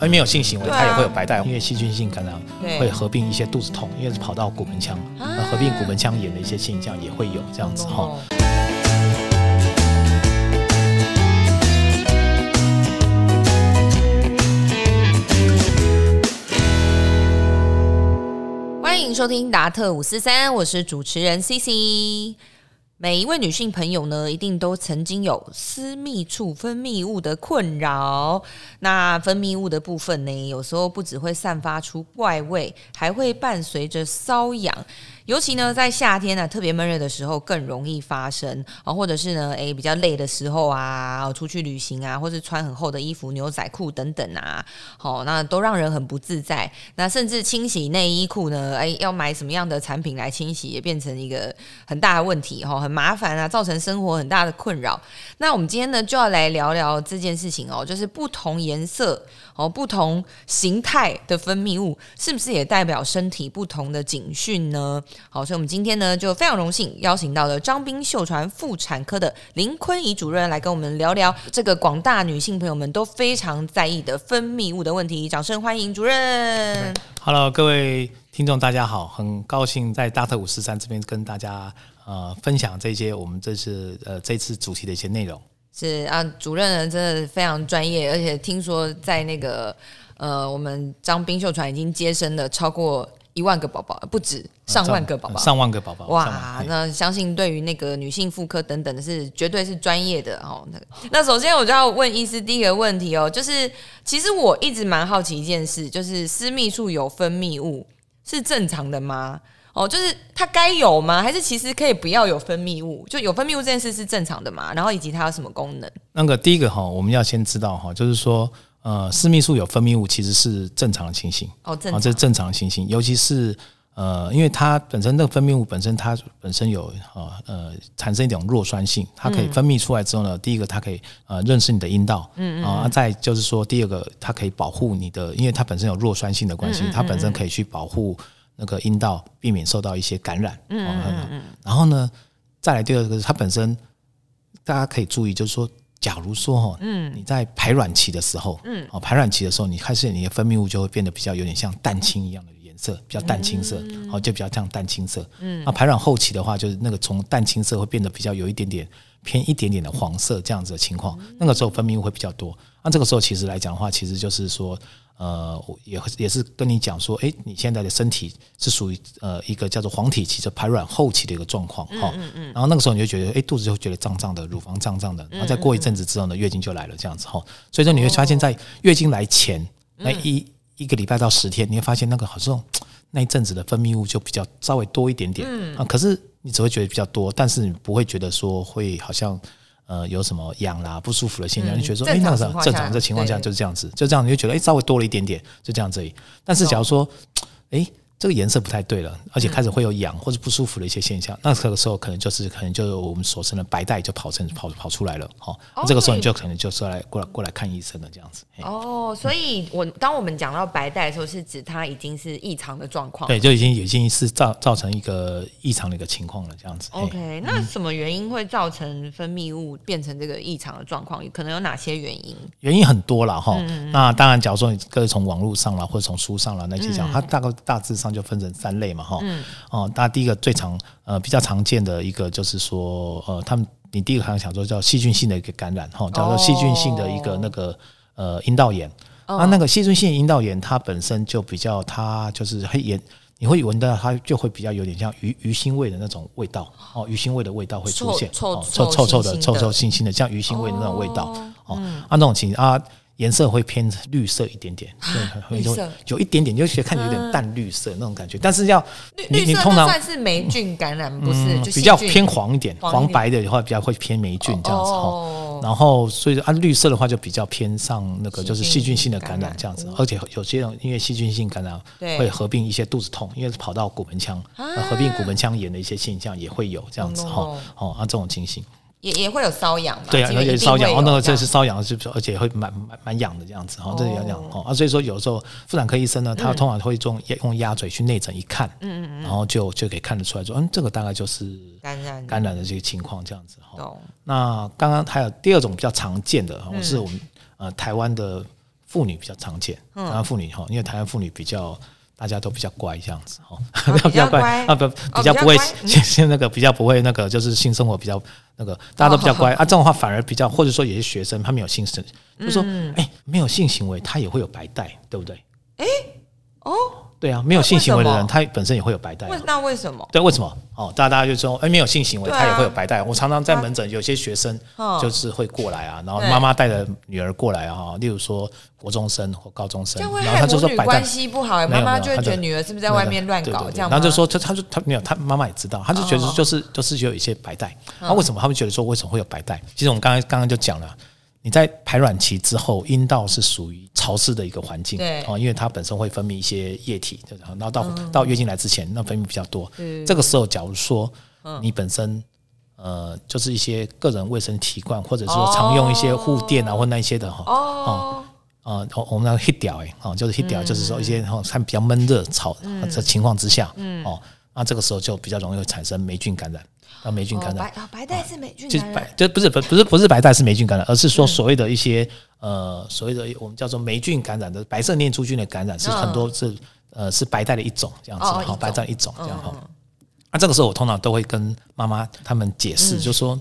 而没有性行为，它也会有白带，因为细菌性感染对会合并一些肚子痛，因为是跑到骨盆腔，啊那合并骨盆腔炎的一些现象也会有这样子哈。哦欢迎收听达特五四三，我是主持人 C C。每一位女性朋友呢，一定都曾经有私密处分泌物的困扰。那分泌物的部分呢，有时候不只会散发出怪味，还会伴随着瘙痒。尤其呢，在夏天呢、特别闷热的时候更容易发生啊，或者是呢，诶比较累的时候啊，出去旅行啊，或是穿很厚的衣服、牛仔裤等等啊，好、那都让人很不自在。那甚至清洗内衣裤呢，诶要买什么样的产品来清洗，也变成一个很大的问题哈、很麻烦啊，造成生活很大的困扰。那我们今天呢，就要来聊聊这件事情哦，就是不同颜色哦、不同形态的分泌物，是不是也代表身体不同的警讯呢？好，所以我们今天呢，就非常荣幸邀请到了张斌秀传妇产科的林坤怡主任来跟我们聊聊这个广大女性朋友们都非常在意的分泌物的问题。掌声欢迎主任。Hello，各位听众，大家好，很高兴在大特五四三这边跟大家呃分享这些我们这次呃这次主题的一些内容。是啊，主任呢真的非常专业，而且听说在那个呃，我们张冰秀传已经接生了超过一万个宝宝，不止上万个宝宝。上万个宝宝，哇，那相信对于那个女性妇科等等的是绝对是专业的哦。那个，那首先我就要问医师第一个问题哦，就是其实我一直蛮好奇一件事，就是私密处有分泌物是正常的吗？哦，就是它该有吗？还是其实可以不要有分泌物？就有分泌物这件事是正常的嘛？然后以及它有什么功能？那个第一个哈，我们要先知道哈，就是说呃私密处有分泌物其实是正常的情形。哦，正啊，常这是正常的情形，尤其是呃，因为它本身那个分泌物本身它本身有呃呃产生一种弱酸性，它可以分泌出来之后呢，第一个它可以呃认识你的阴道，嗯啊，再就是说第二个它可以保护你的，因为它本身有弱酸性的关系，它本身可以去保护那个阴道，避免受到一些感染，嗯嗯嗯，然后呢，再来第二个是它本身大家可以注意，就是说。假如说哈，嗯，你在排卵期的时候，嗯，哦，排卵期的时候，你开始你的分泌物就会变得比较有点像蛋清一样的颜色，比较淡青色，哦，就比较像淡青色。嗯，那排卵后期的话，就是那个从淡青色会变得比较有一点点偏一点点的黄色这样子的情况，那个时候分泌物会比较多。那这个时候其实来讲的话，其实就是说，呃，也也是跟你讲说，诶，你现在的身体是属于呃一个叫做黄体期，就排卵后期的一个状况哈。然后那个时候你就觉得，诶，肚子就会觉得胀胀的，乳房胀胀的，然后再过一阵子之后呢，月经就来了这样子哈。所以说你会发现在月经来前那一一个礼拜到十天，你会发现那个好像那一阵子的分泌物就比较稍微多一点点啊，可是你只会觉得比较多，但是你不会觉得说会好像。呃，有什么痒啦、不舒服的现象，嗯你觉得说，哎、那正常的情况下就是这样子，就这样你就觉得，哎、稍微多了一点点，就这样子而已。但是假如说，哎、这个颜色不太对了，而且开始会有痒或者不舒服的一些现象，那这个时候可能就是可能就是我们所称的白带就跑成跑跑出来了，好、哦这个时候你就可能就是来过来过来看医生了，这样子。哦，所以我当我们讲到白带的时候，是指它已经是异常的状况。对，就已经已经是造造成一个异常的一个情况了，这样子。OK，那什么原因会造成分泌物变成这个异常的状况？可能有哪些原因？原因很多了哈。嗯那当然，假如说你各位从网络上啦，或者从书上啦那些嗯讲，它大概大致上就分成三类嘛哈。哦，那第一个最常呃比较常见的一个就是说呃，他们你第一个好像想说叫细菌性的一个感染哈，叫做细菌性的一个那个呃阴道炎。啊那个细菌性阴道炎，它本身就比较，它就是会炎，你会闻到它就会比较有点像鱼鱼腥味的那种味道哦，鱼腥味的味道会出现，臭哦臭的臭臭腥腥的，像鱼腥味的那种味道哦。啊，那种情啊，颜色会偏绿色一点点，对，有绿色有一点点，就觉得看起来有点淡绿色那种感觉，但是要你你通常那算是霉菌感染，不是？就比较偏黄一点，黄白的话比较会偏霉菌这样子哈。哦然后所以按绿色的话就比较偏上那个就是细菌性的感感染染这样子，而且有些人因为细菌性感染对会合并一些肚子痛，因为跑到骨盆腔，那合并骨盆腔炎的一些现象也会有这样子哈哦。哦，啊这种情形。也也会有瘙痒嘛？对啊，而且瘙痒，哦，那个这是瘙痒，是？而且会蛮蛮蛮痒的这样子哈，这是痒痒哦啊，所以说有时候妇产科医生呢，他通常会用用鸭嘴去内诊一看，嗯嗯然后就就可以看得出来说，嗯，这个大概就是感染感染的这个情况这样子哈。那刚刚还有第二种比较常见的，哦是我们呃台湾的妇女比较常见，台湾妇女哈，因为台湾妇女比较大家都比较乖这样子 哦，比较乖？啊不比较不会现现那个比较不会那个就是性生活比较那个大家都比较乖啊，这种话反而比较或者说有些学生他没有性生，就说哎没有性行为他也会有白带，对不对？哎哦。对啊，没有性行为的人，他本身也会有白带。那为什么？对，为什么？哦，大家大家就说，哎，没有性行为，他也会有白带。我常常在门诊，有些学生就是会过来啊，然后妈妈带着女儿过来啊，例如说国中生或高中生，然后他就说白带关系不好，妈妈就会觉得女儿是不是在外面乱搞这样？然后就说他他就他没有，他妈妈也知道，他就觉得就是就是有一些白带。那为什么他们觉得说为什么会有白带？其实我们刚刚刚刚就讲了。你在排卵期之后，阴道是属于潮湿的一个环境，对，哦，因为它本身会分泌一些液体，然后到到月经来之前，那分泌比较多。这个时候，假如说你本身呃，就是一些个人卫生习惯，或者说常用一些护垫啊，或那些的哈，哦，呃，我们那个 heat 掉哎，哦，就是 heat 掉，就是说一些哦，它比较闷热潮的情况之下，哦，那这个时候就比较容易产生霉菌感染。啊，霉菌感染，白白带是霉菌感染，就不是不不是不是白带是霉菌感染，而是说所谓的一些呃所谓的我们叫做霉菌感染的白色念珠菌的感染是很多是呃是白带的一种这样子，好白带一种这样哈。那这个时候我通常都会跟妈妈他们解释，就说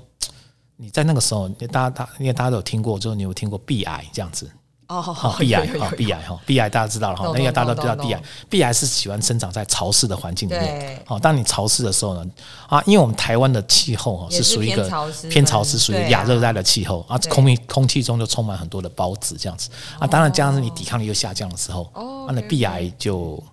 你在那个时候，大家大因为大家都有听过，就是你有听过 B I 这样子。哦，好，壁癌，哈，壁癌，哈，壁癌，大家知道了哈，那个大家都知道壁癌，壁癌是喜欢生长在潮湿的环境里面。好，当你潮湿的时候呢，啊，因为我们台湾的气候哈是属于一个偏潮湿，属于亚热带的气候啊，空气空气中就充满很多的孢子这样子啊，当然加上你抵抗力又下降的时候，那壁癌就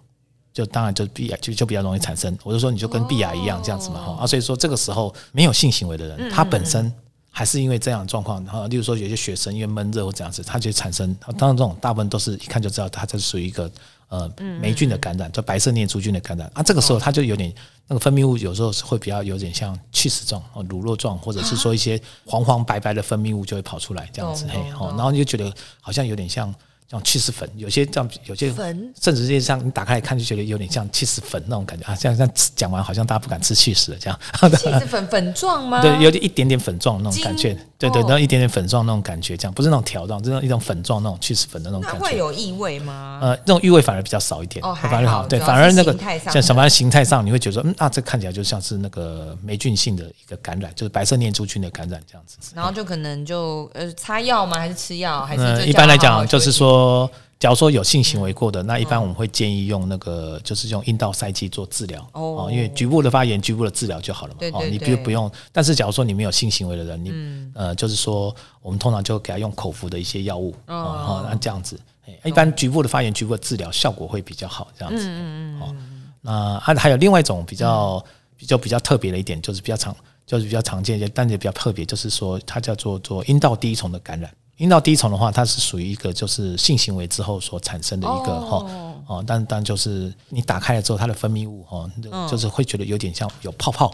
就当然就壁癌就就比较容易产生。我就说你就跟壁癌一样这样子嘛哈啊，所以说这个时候没有性行为的人，他本身。还是因为这样的状况，哈，例如说有些学生因为闷热或这样子，他就产生，当然这种大部分都是一看就知道，它这是属于一个呃霉菌的感染，就白色念珠菌的感染啊。这个时候它就有点那个分泌物，有时候会比较有点像气死状、乳酪状，或者是说一些黄黄白白的分泌物就会跑出来这样子，嘿，哦，然后你就觉得好像有点像。像气死粉，有些这样，有些粉，甚至这些像你打开来看就觉得有点像气死粉那种感觉啊，像像讲完好像大家不敢吃气死了这样。气死粉粉状吗？对，有点一点点粉状那种感觉，对对，然后一点点粉状那种感觉，这样不是那种条状，就是一种粉状那种气死粉的那种感觉。会有异味吗？呃，那种异味反而比较少一点，反而好，对，反而那个像什么形态上，你会觉得嗯啊，这看起来就像是那个霉菌性的一个感染，就是白色念珠菌的感染这样子。然后就可能就呃擦药吗？还是吃药？还是一般来讲就是说。假如说有性行为过的，那一般我们会建议用那个，就是用阴道塞剂做治疗哦，因为局部的发炎，局部的治疗就好了嘛。哦，你不不用。但是假如说你没有性行为的人，你呃，就是说我们通常就给他用口服的一些药物哦，那这样子，一般局部的发炎，局部的治疗效果会比较好，这样子。嗯嗯哦，那还还有另外一种比较比较比较特别的一点，就是比较常就是比较常见，但也比较特别，就是说它叫做做阴道第一重的感染。阴道滴虫的话，它是属于一个就是性行为之后所产生的一个哈哦，但但就是你打开了之后，它的分泌物哈，就是会觉得有点像有泡泡，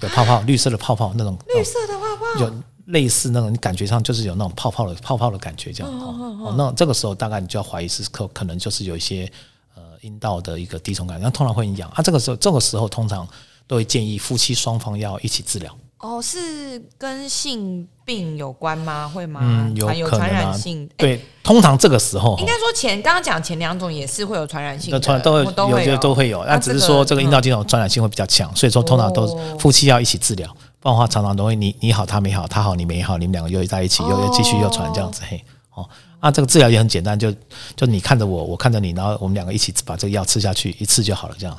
有泡泡，绿色的泡泡那种，绿色的泡泡，有类似那种，你感觉上就是有那种泡泡的泡泡的感觉这样哦，那这个时候大概你就要怀疑是可可能就是有一些呃阴道的一个滴虫感，那通常会痒啊，这个时候这个时候通常都会建议夫妻双方要一起治疗。哦，是跟性病有关吗？会吗？嗯，有传染性。对，通常这个时候，应该说前刚刚讲前两种也是会有传染性，传都会有些都会有，那只是说这个阴道这种传染性会比较强，所以说通常都夫妻要一起治疗，不然的话常常都会你你好他没好，他好你没好，你们两个又在一起又又继续又传这样子嘿哦。啊，这个治疗也很简单，就就你看着我，我看着你，然后我们两个一起把这个药吃下去，一次就好了，这样。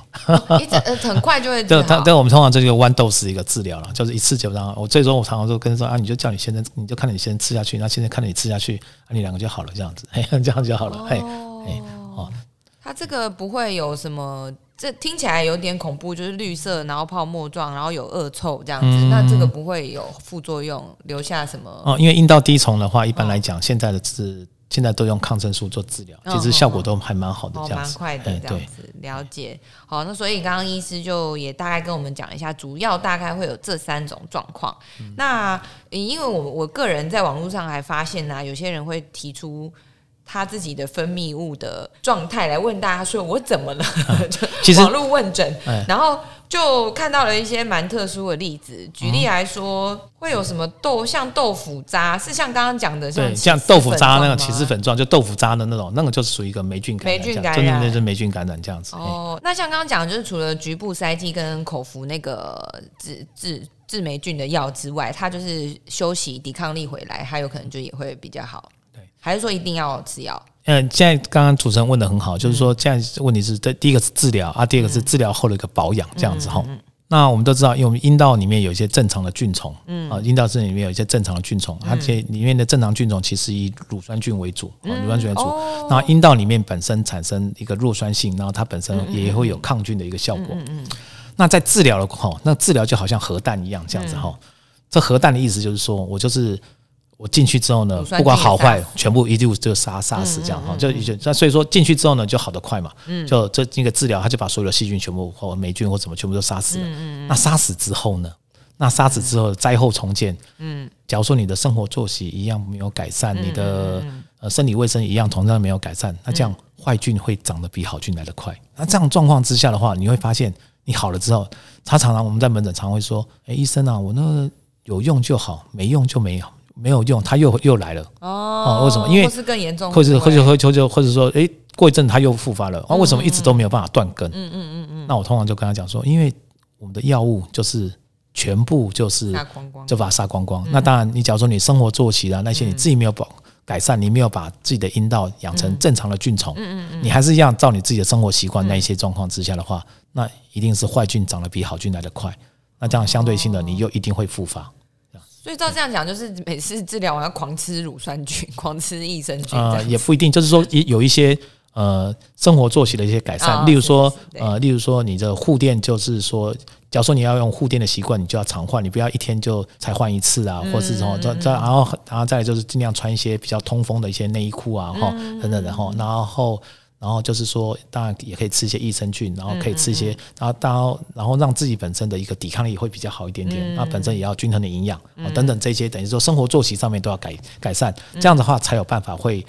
一呃很快就会。对，他对我们通常这个豌豆是一个治疗了，就是一次就让。我最终我常常都跟说啊，你就叫你先生，你就看着你先生吃下去，那现在看着你吃下去，啊，你两个就好了，这样子，嘿，这样就好了，嘿，嘿，哦。他这个不会有什么。这听起来有点恐怖，就是绿色，然后泡沫状，然后有恶臭这样子。那这个不会有副作用，留下什么？哦，因为阴道滴虫的话，一般来讲，现在的治现在都用抗生素做治疗，其实效果都还蛮好的，这样子，蛮快的这样子。了解。好，那所以刚刚医师就也大概跟我们讲一下，主要大概会有这三种状况。那因为我我个人在网络上还发现呢，有些人会提出。他自己的分泌物的状态来问大家说：“我怎么了？” 其实网络问诊，然后就看到了一些蛮特殊的例子。举例来说，会有什么豆像豆腐渣，是像刚刚讲的对，像像豆腐渣那个起起司粉状，就豆腐渣的那种，那个就是属于一个霉菌感染霉菌这样，真的感染那是霉菌感染这样子。嘿哦，那像刚刚讲的，就是除了局部塞剂跟口服那个治治治霉菌的药之外，它就是休息抵抗力回来，它有可能就也会比较好。对，还是说一定要吃药？嗯，现在刚刚主持人问的很好，就是说现在问题是这第一个是治疗啊，第二个是治疗后的一个保养这样子哈。那我们都知道，因为我们阴道里面有一些正常的菌虫，嗯啊，阴道这里面有一些正常的菌虫，而且里面的正常菌虫其实以乳酸菌为主，啊，乳酸菌为主。那阴道里面本身产生一个弱酸性，然后它本身也会有抗菌的一个效果。嗯那在治疗的哈，那治疗就好像核弹一样这样子哈。这核弹的意思就是说我就是我进去之后呢不管好坏，全部一律就杀杀死这样哈，就就那所以说进去之后呢，就好得快嘛，就这那个治疗，他就把所有的细菌全部或霉菌或什么全部都杀死了。那杀死之后呢？那杀死之后灾后重建，嗯，假如说你的生活作息一样没有改善，你的呃生理卫生一样同样没有改善，那这样坏菌会长得比好菌来得快。那这样状况之下的话，你会发现你好了之后，他常常我们在门诊常会说，哎，医生啊，我那个有用就好，没用就没有，没有用，他又又来了。哦为什么因为或是更严重，或者或者会或者或者说，诶，过一阵他又复发了，啊，为什么一直都没有办法断根？嗯嗯嗯嗯。那我通常就跟他讲说，因为我们的药物就是全部就是就把它杀光光。那当然，你假如说你生活作息啊那些你自己没有保改善，你没有把自己的阴道养成正常的菌虫，你还是一样照你自己的生活习惯那一些状况之下的话，那一定是坏菌长得比好菌来得快。那这样相对性的，你又一定会复发。所以照这样讲，就是每次治疗完要狂吃乳酸菌，狂吃益生菌，啊呃，也不一定，就是说也有一些呃生活作息的一些改善，哦例如说呃，例如说你的护垫，就是说，假如说你要用护垫的习惯，你就要常换，你不要一天就才换一次啊，或是什么，再再然后然后再来就是尽量穿一些比较通风的一些内衣裤啊，哈、等等的哈，然后。然后就是说，当然也可以吃一些益生菌，然后可以吃一些，然后然后然后让自己本身的一个抵抗力会比较好一点点。那本身也要均衡的营养啊等等这些，等于说生活作息上面都要改改善，这样的话才有办法会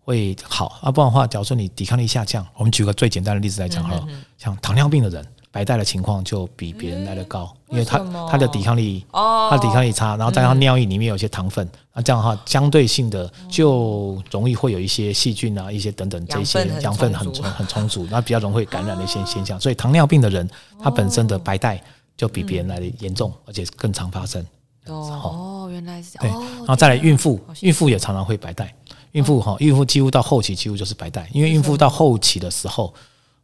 会好。啊，不然的话，假如说你抵抗力下降，我们举个最简单的例子来讲好了，像糖尿病的人，白带的情况就比别人来的高，因为他他的抵抗力，哦。他的抵抗力差，然后再加上尿液里面有一些糖分，那这样的话，相对性的就容易会有一些细菌啊，一些等等这些养分很充 很充足，那比较容易会感染的一些现象，所以糖尿病的人，他本身的白带就比别人来的严重，而且更常发生。哦，原来是这对，样。对然后再来孕妇孕妇也常常会白带。孕妇哈，孕妇几乎到后期几乎就是白带，因为孕妇到后期的时候，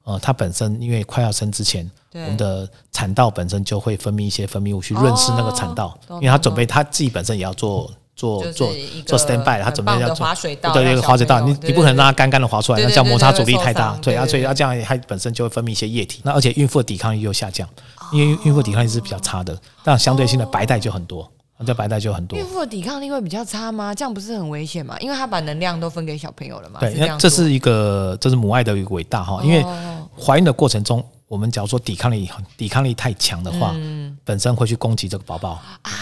呃，它本身因为快要生之前，我们的产道本身就会分泌一些分泌物去润湿那个产道，懂因为它准备它自己本身也要做做做做 stand by，她很棒的准备要做对，让小一个滑水道，你你不可能让它干干的滑出来，对对那这样摩擦阻力太大，对啊，对对所以它这样它本身就会分泌一些液体，那而且孕妇的抵抗力又下降，因为孕妇抵抗力是比较差的，但相对性的白带就很多，这白带就很多孕。妇的抵抗力会比较差吗？这样不是很危险吗？因为她把能量都分给小朋友了嘛。对，是这是一个这是母爱的一个伟大哈，因为哦怀孕的过程中，我们假如说抵抗力抵抗力太强的话，嗯本身会去攻击这个宝宝啊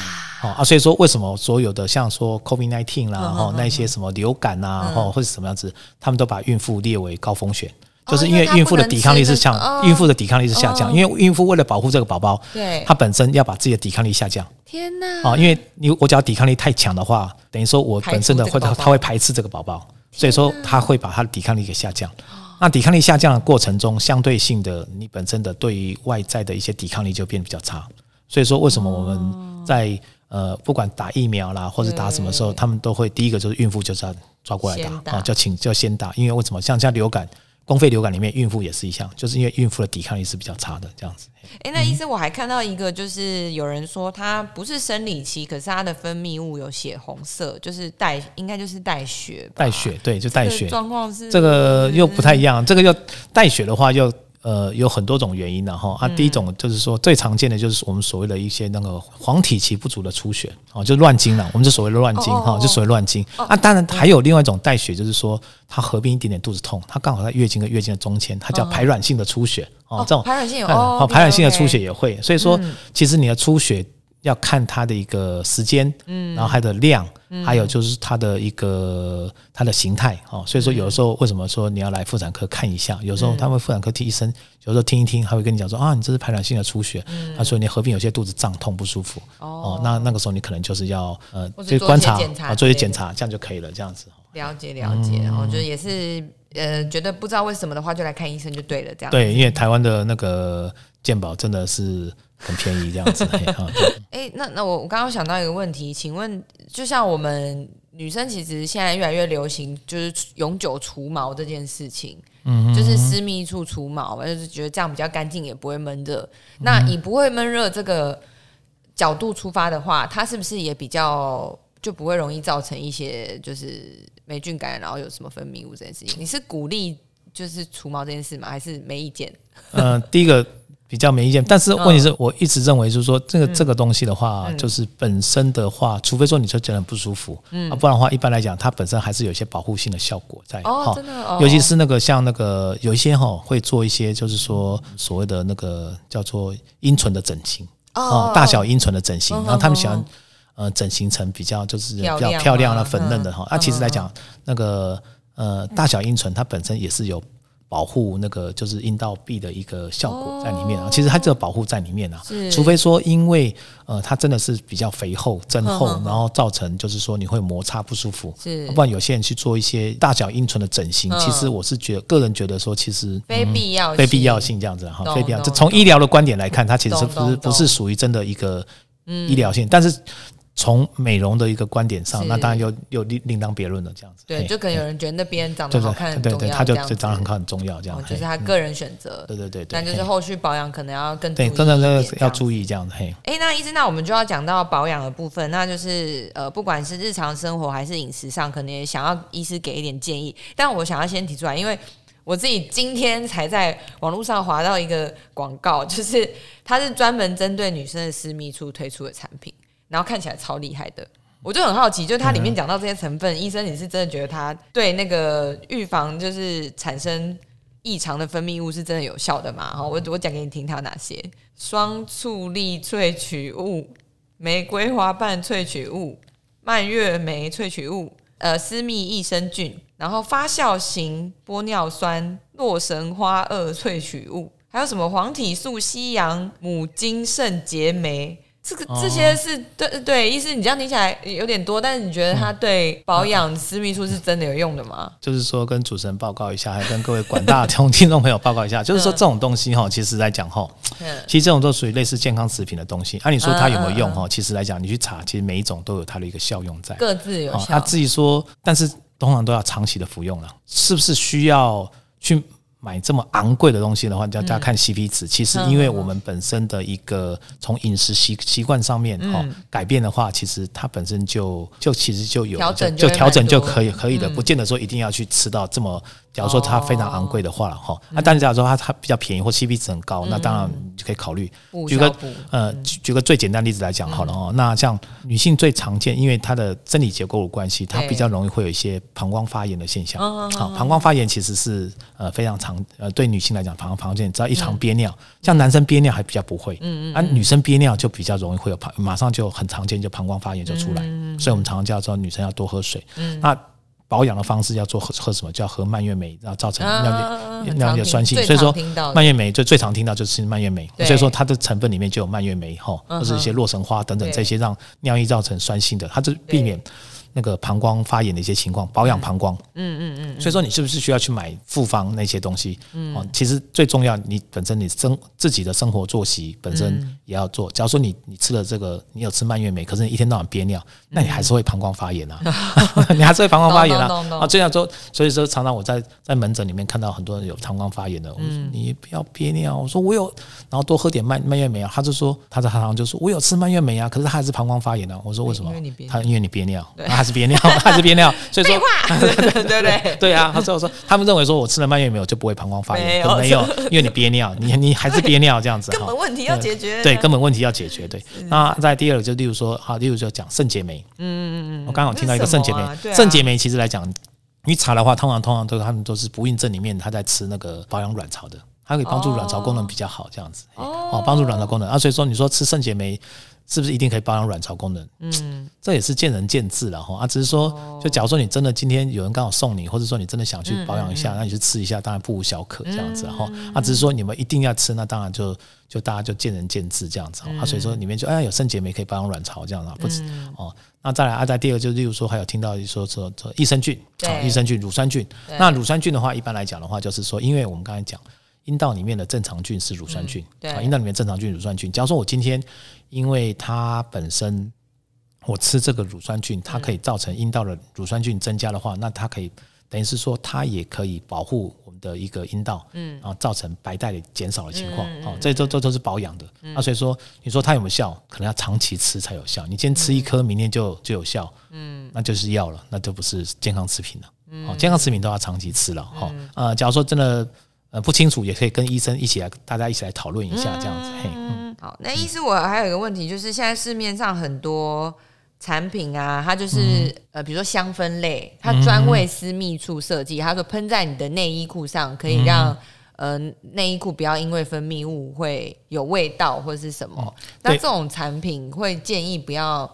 啊，所以说为什么所有的像说 COVID nineteen 啦，嗯哈那些什么流感啊，然后或者什么样子，他们都把孕妇列为高风险。哦就是因因为孕妇的抵抗力是像吃那个哦孕妇的抵抗力是下降，哦因为孕妇为了保护这个宝宝，对她本身要把自己的抵抗力下降天哪！啊，因为你我只要抵抗力太强的话，等于说我本身的会排除这个宝宝它会排斥这个宝宝，所以说它会把它的抵抗力给下降。那抵抗力下降的过程中，相对性的你本身的对于外在的一些抵抗力就变得比较差。所以说，为什么我们在呃不管打疫苗啦，或者打什么时候，他们都会第一个就是孕妇就是要抓过来打打啊，就请就先打，因为为什么像像流感、公费流感里面，孕妇也是一样，就是因为孕妇的抵抗力是比较差的这样子。哎，那医生我还看到一个，就是有人说她不是生理期，可是她的分泌物有血红色，就是带，应该就是带血，带血，对，就带血。状况是这个又不太一样，这个又带血的话又。呃，有很多种原因的哈。啊，第一种就是说最常见的就是我们所谓的一些那个黄体期不足的出血，哦，就是乱经了，我们就所谓的乱经哈，就所谓乱经。啊，当然还有另外一种带血，就是说它合并一点点肚子痛，它刚好在月经跟月经的中间，它叫排卵性的出血哦，这种排卵性有排卵性的出血也会，所以说其实你的出血。要看它的一个时间，嗯，然后它的量，还有就是它的一个它的形态哦。所以说有的时候为什么说你要来妇产科看一下？有时候他们妇产科替医生有时候听一听，他会跟你讲说啊，你这是排卵性的出血，他说你合并有些肚子胀痛不舒服哦，那那个时候你可能就是要呃，就观察啊，做一些检查，这样就可以了，这样子。了解了解，然后就也是呃，觉得不知道为什么的话，就来看医生就对了，这样。对，因为台湾的那个健保真的是。很便宜这样子，哎，那那我我刚刚想到一个问题，请问，就像我们女生其实现在越来越流行，就是永久除毛这件事情，嗯，就是私密处除毛，就是觉得这样比较干净，也不会闷热。那以不会闷热这个角度出发的话，它是不是也比较就不会容易造成一些就是霉菌感染，然后有什么分泌物这件事情？你是鼓励就是除毛这件事吗？还是没意见？嗯，第一个。比较没意见，但是问题是我一直认为，就是说这个这个东西的话，就是本身的话，除非说你就觉得很不舒服，嗯，不然的话，一般来讲，它本身还是有一些保护性的效果在。哦，真的哦，尤其是那个像那个有一些哈会做一些，就是说所谓的那个叫做阴唇的整形，哦，大小阴唇的整形，然后他们喜欢呃整形成比较就是比较漂亮的粉嫩的哈。那其实来讲，那个呃大小阴唇它本身也是有。保护那个就是阴道壁的一个效果在里面啊，其实它这个保护在里面啊，除非说因为呃它真的是比较肥厚增厚，然后造成就是说你会摩擦不舒服，是，不然有些人去做一些大小阴唇的整形，其实我是觉得个人觉得说其实非必要非必要性这样子哈，非必要。这从医疗的观点来看，它其实是不是不是属于真的一个医疗性，但是。从美容的一个观点上，那当然又又另另当别论了，这样子。对，就可能有人觉得那边长得好看很重要，对对，他就就长得很好很重要，这样。就是他个人选择。对对对。但就是后续保养可能要更对，真的那个要注意这样子。嘿，哎，那医生，那我们就要讲到保养的部分，那就是呃，不管是日常生活还是饮食上，可能也想要医师给一点建议。但我想要先提出来，因为我自己今天才在网络上划到一个广告，就是它是专门针对女生的私密处推出的产品，然后看起来超厉害的。我就很好奇，就它里面讲到这些成分，医生你是真的觉得它对那个预防就是产生异常的分泌物是真的有效的吗？哈，我我讲给你听，它有哪些：双醋栗萃取物、玫瑰花瓣萃取物、蔓越莓萃取物、呃私密益生菌，然后发酵型玻尿酸、洛神花二萃取物，还有什么黄体素、西洋母精肾结酶。这个这些是对对，意思你这样听起来有点多，但是你觉得它对保养私密处是真的有用的吗？就是说，跟主持人报告一下，还跟各位广大听听众朋友报告一下，就是说这种东西哈，其实来讲哈，其实这种都属于类似健康食品的东西。按你说它有没有用哈？其实来讲，你去查，其实每一种都有它的一个效用在，各自有效。他自己说，但是通常都要长期的服用了，是不是需要去？买这么昂贵的东西的话，叫大家看 CP 值。其实，因为我们本身的一个从饮食习习惯上面哈改变的话，其实它本身就就其实就有就调整就可以可以的，不见得说一定要去吃到这么。假如说它非常昂贵的话了哈，那但是假如说它它比较便宜或 CP 值很高，那当然就可以考虑。举个呃举个最简单例子来讲好了哦，那像女性最常见，因为她的生理结构有关系，她比较容易会有一些膀胱发炎的现象。好，膀胱发炎其实是呃非常常呃对女性来讲，膀胱发炎只要一常憋尿，像男生憋尿还比较不会，嗯嗯，而女生憋尿就比较容易会有膀，马上就很常见就膀胱发炎就出来，所以我们常常叫说女生要多喝水。那保养的方式要做喝喝什么？叫喝蔓越莓，然后造成尿尿尿酸性。所以说蔓越莓就最常听到就是蔓越莓，所以说它的成分里面就有蔓越莓哈，或者一些洛神花等等这些让尿液造成酸性的，它就避免。那个膀胱发炎的一些情况，保养膀胱，嗯嗯嗯，所以说你是不是需要去买复方那些东西？嗯，哦，其实最重要，你本身你生自己的生活作息本身也要做。假如说你你吃了这个，你有吃蔓越莓，可是你一天到晚憋尿，那你还是会膀胱发炎啊，你还是会膀胱发炎啊。啊，这样说，所以说常常我在在门诊里面看到很多人有膀胱发炎的，我说你不要憋尿，我说我有，然后多喝点蔓蔓越莓啊，他就说他在他常就说我有吃蔓越莓啊，可是他还是膀胱发炎啊，我说为什么？他因为你憋尿。还是憋尿，还是憋尿，所以说，对对对对啊，所以我说，他们认为说我吃了蔓越莓，我就不会膀胱发炎，没有，因为你憋尿，你你还是憋尿这样子，根本问题要解决，对，根本问题要解决，对。那在第二个就例如说，好，例如就讲肾结酶，嗯嗯嗯，我刚好听到一个肾结酶，肾结酶其实来讲，你查的话，通常通常都他们都是不孕症里面他在吃那个保养卵巢的。它可以帮助卵巢功能比较好，这样子。哦，帮助卵巢功能。啊。所以说，你说吃肾结酶是不是一定可以保养卵巢功能？嗯，这也是见仁见智了哈啊。只是说，就假如说你真的今天有人刚好送你，或者说你真的想去保养一下，那你去吃一下，当然不无小可这样子哈啊。只是说你们一定要吃，那当然就就大家就见仁见智这样子啊。所以说里面就哎有肾结酶可以保养卵巢这样子，不止哦。那再来啊，再第二个就例如说还有听到说说说益生菌啊，益生菌、乳酸菌。那乳酸菌的话，一般来讲的话，就是说，因为我们刚才讲。阴道里面的正常菌是乳酸菌，啊，阴道里面正常菌乳酸菌。假如说我今天因为它本身我吃这个乳酸菌，它可以造成阴道的乳酸菌增加的话，那它可以等于是说它也可以保护我们的一个阴道，嗯，然后造成白带的减少的情况，哦，这都这都是保养的。那所以说你说它有没有效？可能要长期吃才有效。你今天吃一颗，明天就就有效，嗯，那就是药了，那就不是健康食品了。哦，健康食品都要长期吃了，哈，呃，假如说真的。呃，不清楚也可以跟医生一起来，大家一起来讨论一下这样子。嘿，好，那医师，我还有一个问题，就是现在市面上很多产品啊，它就是呃，比如说香氛类，它专为私密处设计，它说喷在你的内衣裤上，可以让呃内衣裤不要因为分泌物会有味道或者是什么。那这种产品会建议不要。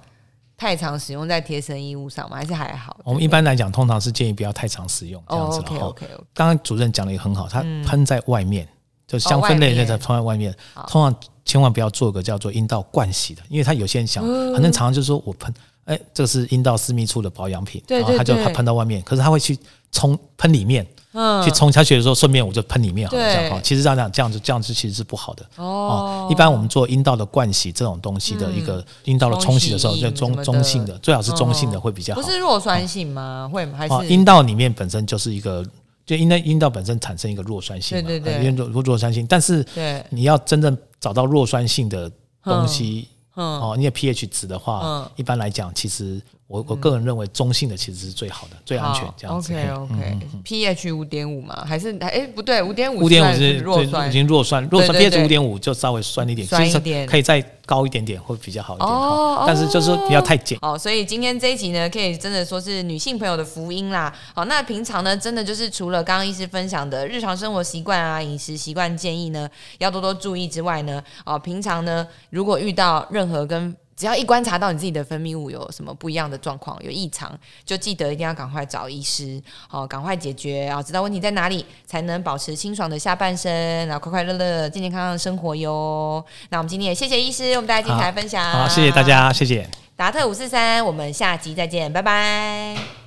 太常使用在贴身衣物上吗？还是还好？我们一般来讲，通常是建议不要太常使用这样子。OK OK。刚刚主任讲的也很好，它喷在外面，就香氛类那个喷在外面，通常千万不要做个叫做阴道灌洗的，因为他有些人想，反正常常就是说我喷，哎，这个是阴道私密处的保养品，然后他就他喷到外面，可是他会去冲喷里面。嗯，去冲下去的时候，顺便我就喷里面，好这样哈。其实这样这样子这样子其实是不好的哦。一般我们做阴道的灌洗这种东西的一个阴道的冲洗的时候，就中中性的，最好是中性的会比较好。不是弱酸性吗？会还是阴道里面本身就是一个，就阴道阴道本身产生一个弱酸性，对对对，弱弱酸性。但是你要真正找到弱酸性的东西，哦，你的 pH 值的话，一般来讲其实。我我个人认为中性的其实是最好的，最安全这样子。OK OK，pH 五点五嘛，还是哎不对，五点五五点五是弱酸，已经弱酸，弱酸 pH 五点五就稍微酸一点，酸一点，可以再高一点点会比较好一点。哦，但是就是不要太碱。哦，所以今天这一集呢，可以真的说是女性朋友的福音啦。好，那平常呢，真的就是除了刚刚医师分享的日常生活习惯啊、饮食习惯建议呢，要多多注意之外呢，哦，平常呢，如果遇到任何跟只要一观察到你自己的分泌物有什么不一样的状况、有异常，就记得一定要赶快找医师，好，赶快解决，然后知道问题在哪里，才能保持清爽的下半身，然后快快乐乐、健健康康的生活哟。那我们今天也谢谢医师，我们大家精彩分享，好，谢谢大家，谢谢达特五四三，我们下集再见，拜拜。